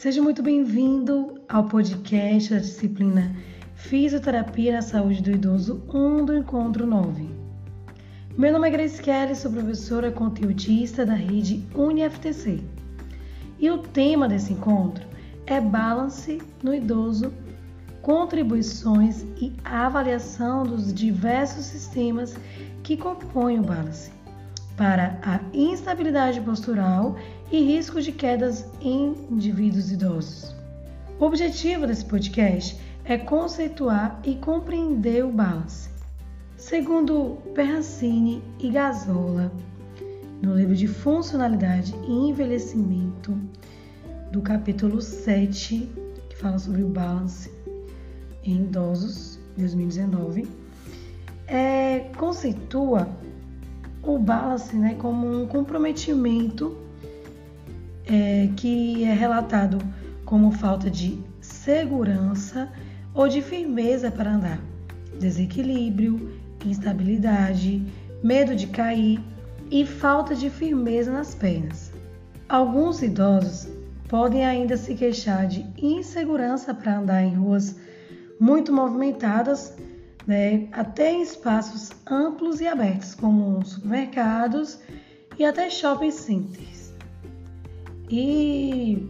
Seja muito bem-vindo ao podcast da disciplina Fisioterapia na Saúde do Idoso 1 do Encontro 9. Meu nome é Grace Kelly, sou professora conteudista da rede UniFTC. E o tema desse encontro é Balance no Idoso, contribuições e avaliação dos diversos sistemas que compõem o Balance para a instabilidade postural e risco de quedas em indivíduos idosos. O objetivo desse podcast é conceituar e compreender o balance. Segundo Perracini e Gazola, no livro de Funcionalidade e Envelhecimento, do capítulo 7, que fala sobre o balance em idosos, 2019, é, conceitua o balance né, como um comprometimento é, que é relatado como falta de segurança ou de firmeza para andar, desequilíbrio, instabilidade, medo de cair e falta de firmeza nas pernas. Alguns idosos podem ainda se queixar de insegurança para andar em ruas muito movimentadas né, até em espaços amplos e abertos, como supermercados e até shopping centers. E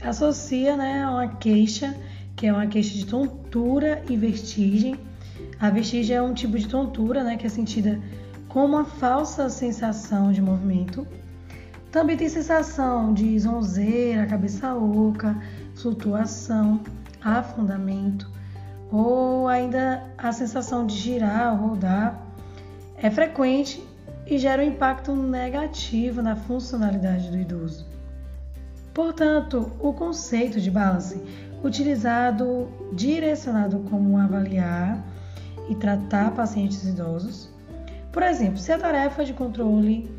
associa né, a uma queixa, que é uma queixa de tontura e vertigem. A vertigem é um tipo de tontura né, que é sentida como uma falsa sensação de movimento. Também tem sensação de zonzeira, cabeça oca, flutuação, afundamento, ou ainda a sensação de girar rodar é frequente e gera um impacto negativo na funcionalidade do idoso. Portanto, o conceito de balance, utilizado direcionado como avaliar e tratar pacientes idosos, por exemplo, se a tarefa de controle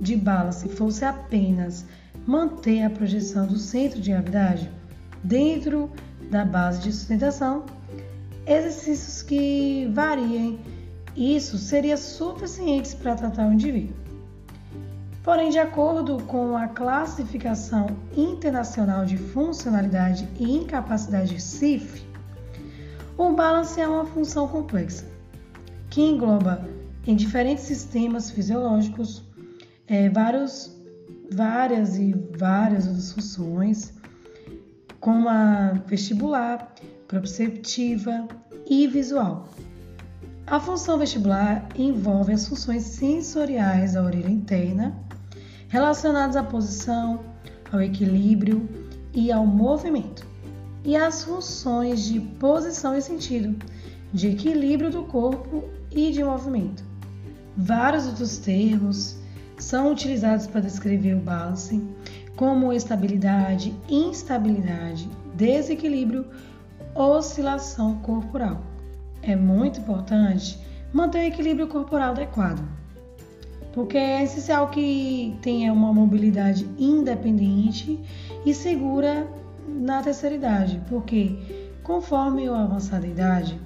de balance fosse apenas manter a projeção do centro de gravidade dentro da base de sustentação, exercícios que variem. Isso seria suficiente para tratar o indivíduo. Porém, de acordo com a classificação internacional de funcionalidade e incapacidade CIF, o balance é uma função complexa que engloba em diferentes sistemas fisiológicos é, vários, várias e várias outras funções, como a vestibular, proprioceptiva e visual. A função vestibular envolve as funções sensoriais da orelha interna, relacionadas à posição, ao equilíbrio e ao movimento, e as funções de posição e sentido, de equilíbrio do corpo e de movimento. Vários outros termos são utilizados para descrever o balance, como estabilidade, instabilidade, desequilíbrio oscilação corporal. É muito importante manter o equilíbrio corporal adequado, porque é essencial que tenha uma mobilidade independente e segura na terceira idade, porque conforme o avançar da idade,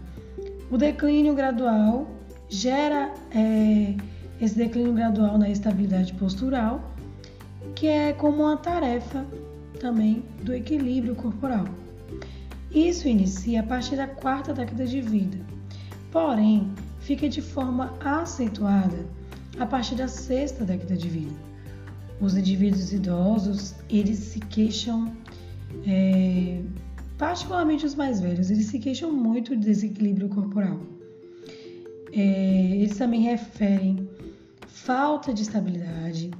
o declínio gradual gera é, esse declínio gradual na estabilidade postural, que é como uma tarefa também do equilíbrio corporal. Isso inicia a partir da quarta década de vida, porém fica de forma acentuada a partir da sexta década de vida. Os indivíduos idosos, eles se queixam, é, particularmente os mais velhos, eles se queixam muito de desequilíbrio corporal. É, eles também referem falta de estabilidade,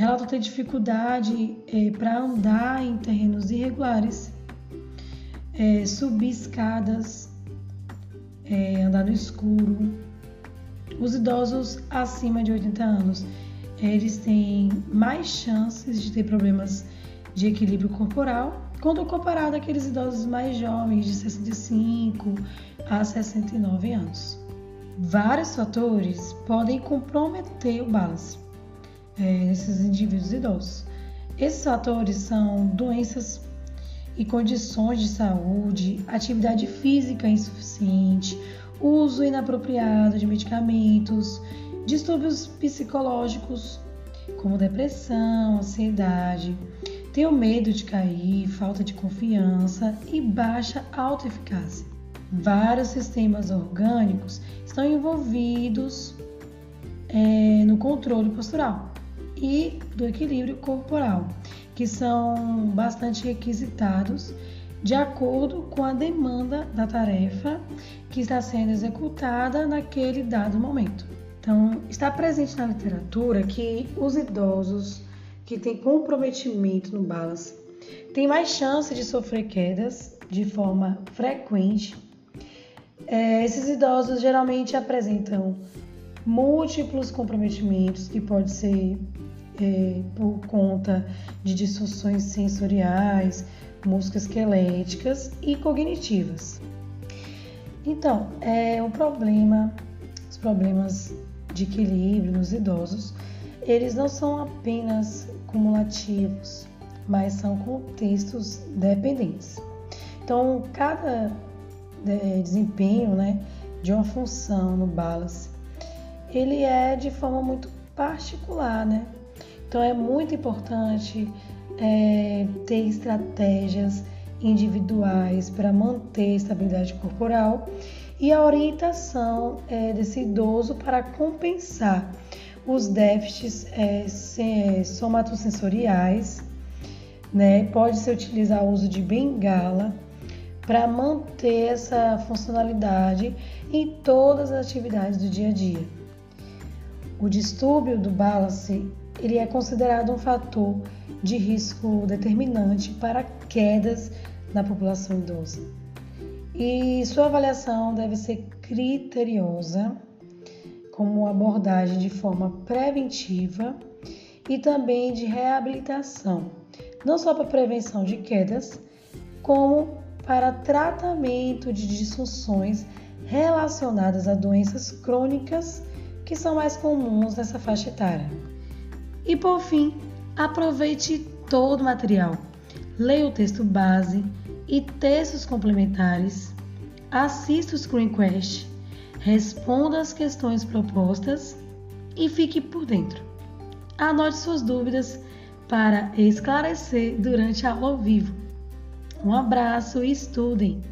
relatam ter dificuldade é, para andar em terrenos irregulares é, subir escadas, é, andar no escuro. Os idosos acima de 80 anos, eles têm mais chances de ter problemas de equilíbrio corporal quando comparado àqueles idosos mais jovens, de 65 a 69 anos. Vários fatores podem comprometer o balance é, nesses indivíduos idosos. Esses fatores são doenças e condições de saúde, atividade física insuficiente, uso inapropriado de medicamentos, distúrbios psicológicos como depressão, ansiedade, Tenho medo de cair, falta de confiança e baixa autoeficácia. Vários sistemas orgânicos estão envolvidos é, no controle postural e do equilíbrio corporal, que são bastante requisitados de acordo com a demanda da tarefa que está sendo executada naquele dado momento. Então, está presente na literatura que os idosos que têm comprometimento no balance têm mais chance de sofrer quedas de forma frequente. É, esses idosos geralmente apresentam múltiplos comprometimentos que pode ser é, por conta de disfunções sensoriais, musculoesqueléticas e cognitivas. Então, é um problema, os problemas de equilíbrio nos idosos, eles não são apenas cumulativos, mas são contextos dependentes. Então, cada é, desempenho né, de uma função no balance, ele é de forma muito particular, né? Então, é muito importante é, ter estratégias individuais para manter a estabilidade corporal e a orientação é, desse idoso para compensar os déficits é, somatosensoriais. Né? Pode-se utilizar o uso de bengala para manter essa funcionalidade em todas as atividades do dia a dia. O distúrbio do balance ele é considerado um fator de risco determinante para quedas na população idosa. E sua avaliação deve ser criteriosa, como abordagem de forma preventiva e também de reabilitação, não só para prevenção de quedas, como para tratamento de disfunções relacionadas a doenças crônicas que são mais comuns nessa faixa etária. E por fim, aproveite todo o material. Leia o texto base e textos complementares. Assista o Screencast. Responda as questões propostas e fique por dentro. Anote suas dúvidas para esclarecer durante a aula ao vivo. Um abraço e estudem!